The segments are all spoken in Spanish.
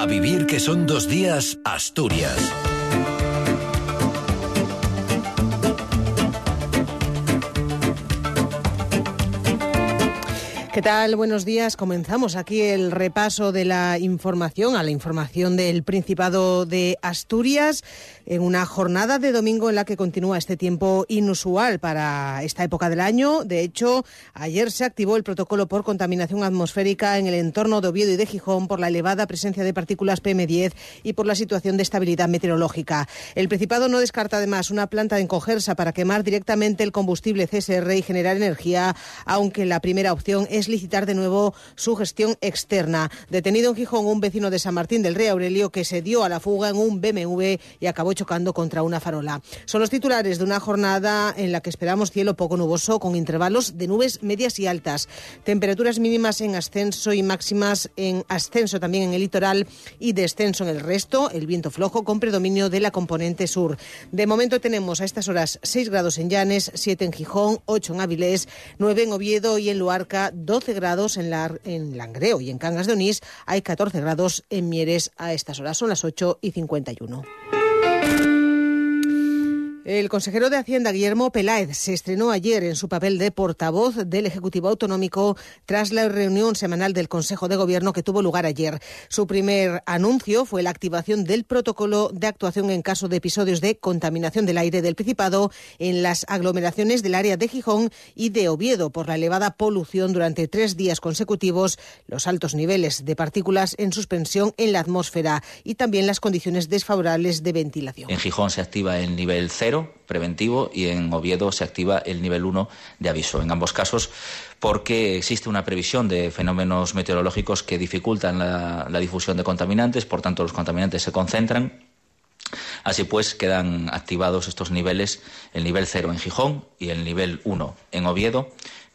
A vivir que son dos días, Asturias. ¿Qué tal? Buenos días. Comenzamos aquí el repaso de la información, a la información del Principado de Asturias, en una jornada de domingo en la que continúa este tiempo inusual para esta época del año. De hecho, ayer se activó el protocolo por contaminación atmosférica en el entorno de Oviedo y de Gijón por la elevada presencia de partículas PM10 y por la situación de estabilidad meteorológica. El Principado no descarta además una planta en Cogersa para quemar directamente el combustible CSR y generar energía, aunque la primera opción es licitar de nuevo su gestión externa. Detenido en Gijón un vecino de San Martín del Rey Aurelio que se dio a la fuga en un BMW y acabó chocando contra una farola. Son los titulares de una jornada en la que esperamos cielo poco nuboso con intervalos de nubes medias y altas. Temperaturas mínimas en ascenso y máximas en ascenso también en el litoral y descenso en el resto. El viento flojo con predominio de la componente sur. De momento tenemos a estas horas 6 grados en Llanes, 7 en Gijón, 8 en Avilés, 9 en Oviedo y en Luarca, 12 grados en, la, en Langreo y en Cangas de Onís. Hay 14 grados en Mieres a estas horas. Son las 8 y 51. El consejero de Hacienda, Guillermo Peláez, se estrenó ayer en su papel de portavoz del Ejecutivo Autonómico tras la reunión semanal del Consejo de Gobierno que tuvo lugar ayer. Su primer anuncio fue la activación del protocolo de actuación en caso de episodios de contaminación del aire del Principado en las aglomeraciones del área de Gijón y de Oviedo por la elevada polución durante tres días consecutivos, los altos niveles de partículas en suspensión en la atmósfera y también las condiciones desfavorables de ventilación. En Gijón se activa el nivel cero preventivo y en Oviedo se activa el nivel 1 de aviso. En ambos casos porque existe una previsión de fenómenos meteorológicos que dificultan la, difusión de contaminantes, por tanto los contaminantes se concentran Así pues, quedan activados estos niveles, el nivel 0 en Gijón y el nivel 1 en Oviedo,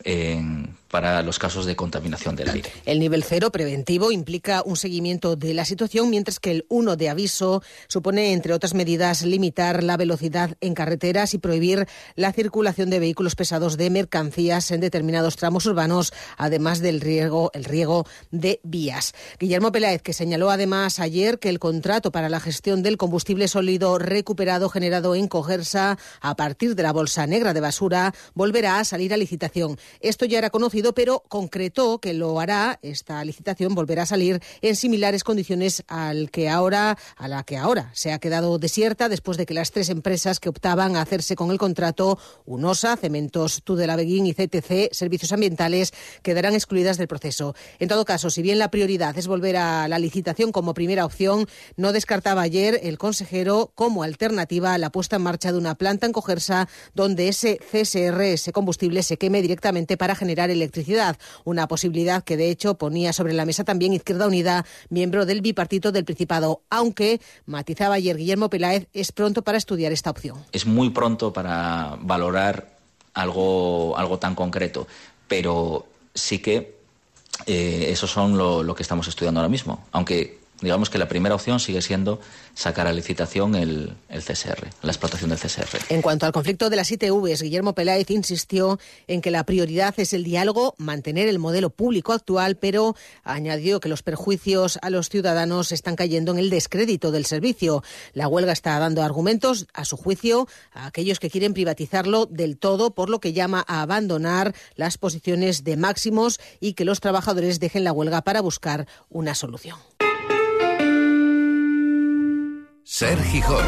en, para los casos de contaminación del aire. El nivel cero preventivo implica un seguimiento de la situación, mientras que el 1 de aviso supone, entre otras medidas, limitar la velocidad en carreteras y prohibir la circulación de vehículos pesados de mercancías en determinados tramos urbanos, además del riego, el riego de vías. Guillermo Peláez, que señaló además ayer que el contrato para la gestión del combustible sólido recuperado generado en Cogersa a partir de la bolsa negra de basura volverá a salir a licitación. Esto ya era conocido, pero concretó que lo hará, esta licitación volverá a salir en similares condiciones al que ahora, a la que ahora se ha quedado desierta después de que las tres empresas que optaban a hacerse con el contrato, UNOSA, Cementos Tudela-Beguín y CTC, Servicios Ambientales, quedarán excluidas del proceso. En todo caso, si bien la prioridad es volver a la licitación como primera opción, no descartaba ayer el consejero como alternativa la puesta en marcha de una planta en Cogersa donde ese CSR, ese combustible, se queme directamente para generar electricidad, una posibilidad que de hecho ponía sobre la mesa también Izquierda Unida, miembro del bipartito del Principado, aunque matizaba ayer Guillermo Peláez, es pronto para estudiar esta opción. Es muy pronto para valorar algo, algo tan concreto, pero sí que eh, eso son lo, lo que estamos estudiando ahora mismo, aunque digamos que la primera opción sigue siendo sacar a licitación el, el, CSR, la explotación del CSR. En cuanto al conflicto de las ITVs, Guillermo Peláez insistió en que la prioridad es el diálogo, mantener el modelo público actual, pero añadió que los perjuicios a los ciudadanos están cayendo en el descrédito del servicio. La huelga está dando argumentos, a su juicio, a aquellos que quieren privatizarlo del todo, por lo que llama a abandonar las posiciones de máximos y que los trabajadores dejen la huelga para buscar una solución. Ser Gijón.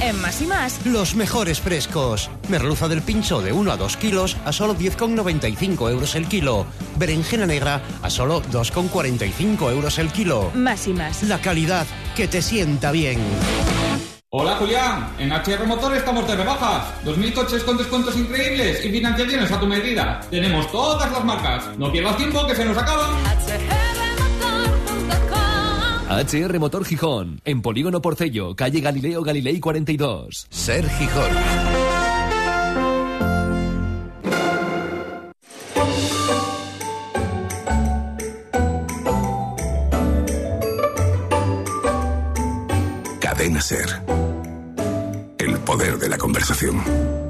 En más y más, los mejores frescos. Merluza del pincho de 1 a 2 kilos a solo 10,95 euros el kilo. Berenjena negra a solo 2,45 euros el kilo. Más y más. La calidad que te sienta bien. Hola Julián, en HR Motor estamos de rebajas. 2.000 coches con descuentos increíbles y financiaciones a tu medida. Tenemos todas las marcas. No pierdas tiempo que se nos acaban. HR Motor Gijón, en Polígono Porcello, calle Galileo Galilei 42. Ser Gijón. Cadena Ser. El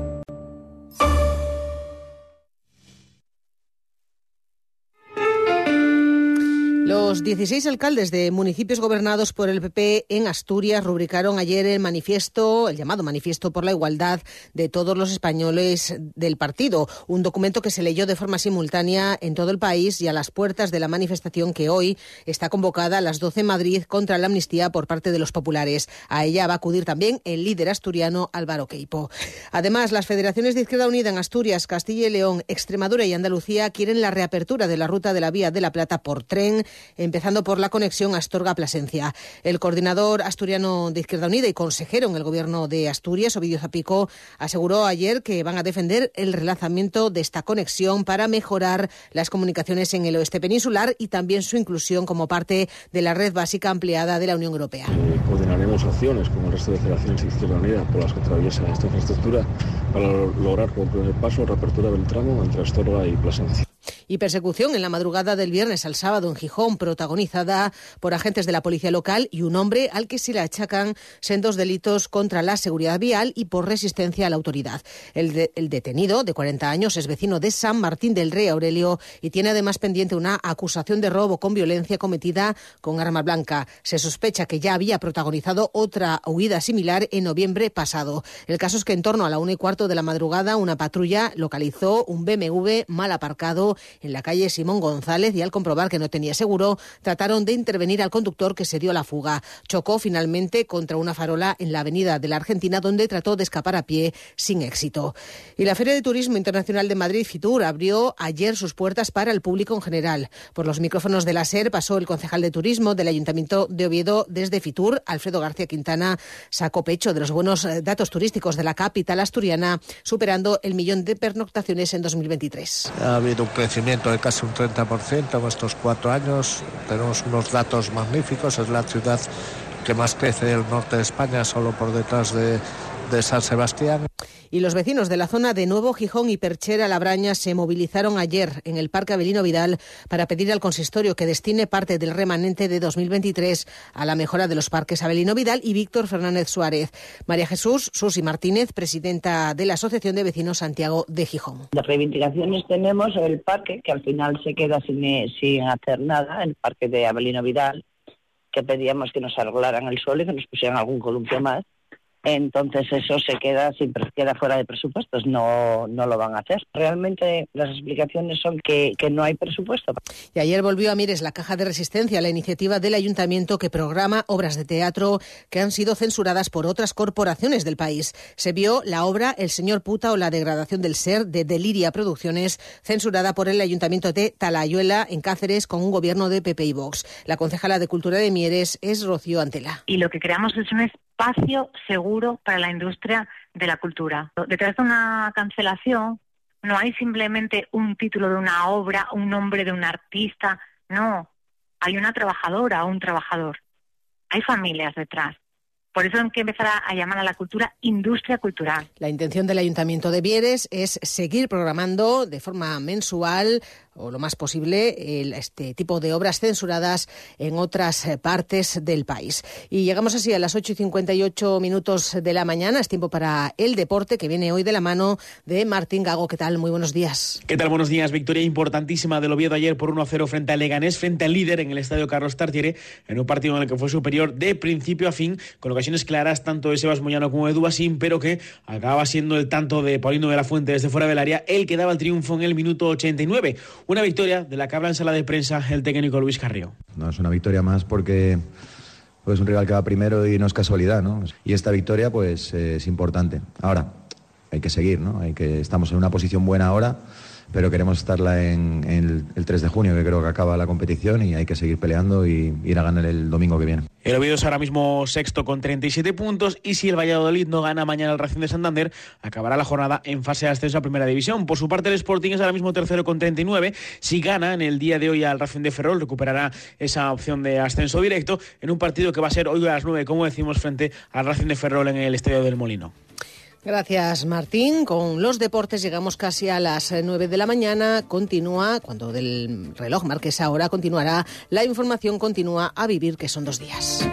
Los 16 alcaldes de municipios gobernados por el PP en Asturias rubricaron ayer el manifiesto, el llamado Manifiesto por la Igualdad de todos los españoles del partido, un documento que se leyó de forma simultánea en todo el país y a las puertas de la manifestación que hoy está convocada a las 12 en Madrid contra la amnistía por parte de los populares. A ella va a acudir también el líder asturiano Álvaro Queipo. Además, las federaciones de Izquierda Unida en Asturias, Castilla y León, Extremadura y Andalucía quieren la reapertura de la ruta de la Vía de la Plata por tren empezando por la conexión Astorga-Plasencia. El coordinador asturiano de Izquierda Unida y consejero en el gobierno de Asturias, Ovidio Zapico, aseguró ayer que van a defender el relanzamiento de esta conexión para mejorar las comunicaciones en el oeste peninsular y también su inclusión como parte de la red básica ampliada de la Unión Europea. Eh, coordinaremos acciones con el resto de federaciones de Izquierda Unida por las que atraviesan esta infraestructura para lograr como primer paso la reapertura del tramo entre Astorga y Plasencia y persecución en la madrugada del viernes al sábado en Gijón, protagonizada por agentes de la policía local y un hombre al que se le achacan sendos delitos contra la seguridad vial y por resistencia a la autoridad. El, el detenido, de 40 años, es vecino de San Martín del Rey Aurelio y tiene además pendiente una acusación de robo con violencia cometida con arma blanca. Se sospecha que ya había protagonizado otra huida similar en noviembre pasado. El caso es que en torno a la una y cuarto de la madrugada, una patrulla localizó un BMW mal aparcado en la calle Simón González y al comprobar que no tenía seguro, trataron de intervenir al conductor que se dio la fuga. Chocó finalmente contra una farola en la avenida de la Argentina donde trató de escapar a pie sin éxito. Y la Feria de Turismo Internacional de Madrid, Fitur, abrió ayer sus puertas para el público en general. Por los micrófonos de la SER pasó el concejal de Turismo del Ayuntamiento de Oviedo desde Fitur, Alfredo García Quintana, sacó pecho de los buenos eh, datos turísticos de la capital asturiana, superando el millón de pernoctaciones en 2023. Ha habido un crecimiento de casi un 30% en estos cuatro años. Tenemos unos datos magníficos. Es la ciudad que más crece del norte de España, solo por detrás de, de San Sebastián. Y los vecinos de la zona de Nuevo Gijón y Perchera Labraña se movilizaron ayer en el Parque Avelino Vidal para pedir al consistorio que destine parte del remanente de 2023 a la mejora de los parques Avelino Vidal y Víctor Fernández Suárez. María Jesús Susi Martínez, presidenta de la Asociación de Vecinos Santiago de Gijón. Las reivindicaciones tenemos el parque, que al final se queda sin, sin hacer nada, el parque de Avelino Vidal, que pedíamos que nos arreglaran el suelo y que nos pusieran algún columpio más entonces eso se queda siempre queda fuera de presupuestos, no, no lo van a hacer. Realmente las explicaciones son que, que no hay presupuesto. Y ayer volvió a Mires la caja de resistencia, la iniciativa del ayuntamiento que programa obras de teatro que han sido censuradas por otras corporaciones del país. Se vio la obra El señor puta o la degradación del ser de Deliria Producciones, censurada por el ayuntamiento de Talayuela en Cáceres con un gobierno de PP y Vox. La concejala de Cultura de Mieres es Rocío Antela. Y lo que creamos es un espacio seguro para la industria de la cultura. Detrás de una cancelación no hay simplemente un título de una obra, un nombre de un artista, no, hay una trabajadora o un trabajador. Hay familias detrás. Por eso hay que empezar a, llamar a la cultura industria cultural. La intención del Ayuntamiento de Vieres es seguir programando de forma mensual o lo más posible este tipo de obras censuradas en otras eh, partes del país. Y llegamos así a las 8 y 58 minutos de la mañana. Es tiempo para el deporte que viene hoy de la mano de Martín Gago. ¿Qué tal? Muy buenos días. ¿Qué tal? Buenos días. Victoria importantísima del Oviedo ayer por 1-0 frente al Leganés, frente al líder en el estadio Carlos Tartiere, en un partido en el que fue superior de principio a fin, con ocasiones claras tanto de Sebas Moyano como de Dubasín, pero que acababa siendo el tanto de Paulino de la Fuente desde fuera del área el que daba el triunfo en el minuto 89. Una victoria de la que habla en sala de prensa el técnico Luis Carrió. No, es una victoria más porque pues, es un rival que va primero y no es casualidad, ¿no? Y esta victoria pues es importante. Ahora, hay que seguir, ¿no? Hay que, estamos en una posición buena ahora pero queremos estarla en, el, 3 de junio, que creo que acaba la competición y hay que seguir peleando y ir a ganar el domingo que viene. El Oviedo es ahora mismo sexto con 37 puntos y si el Valladolid no gana mañana el Racing de Santander, acabará la jornada en fase de ascenso a Primera División. Por su parte, el Sporting es ahora mismo tercero con 39. Si gana en el día de hoy al Racing de Ferrol, recuperará esa opción de ascenso directo en un partido que va a ser hoy a las 9, como decimos, frente al Racing de Ferrol en el Estadio del Molino. Gracias, Martín. Con los deportes llegamos casi a las 9 de la mañana. Continúa, cuando del reloj marques ahora, continuará la información continúa a vivir, que son dos días.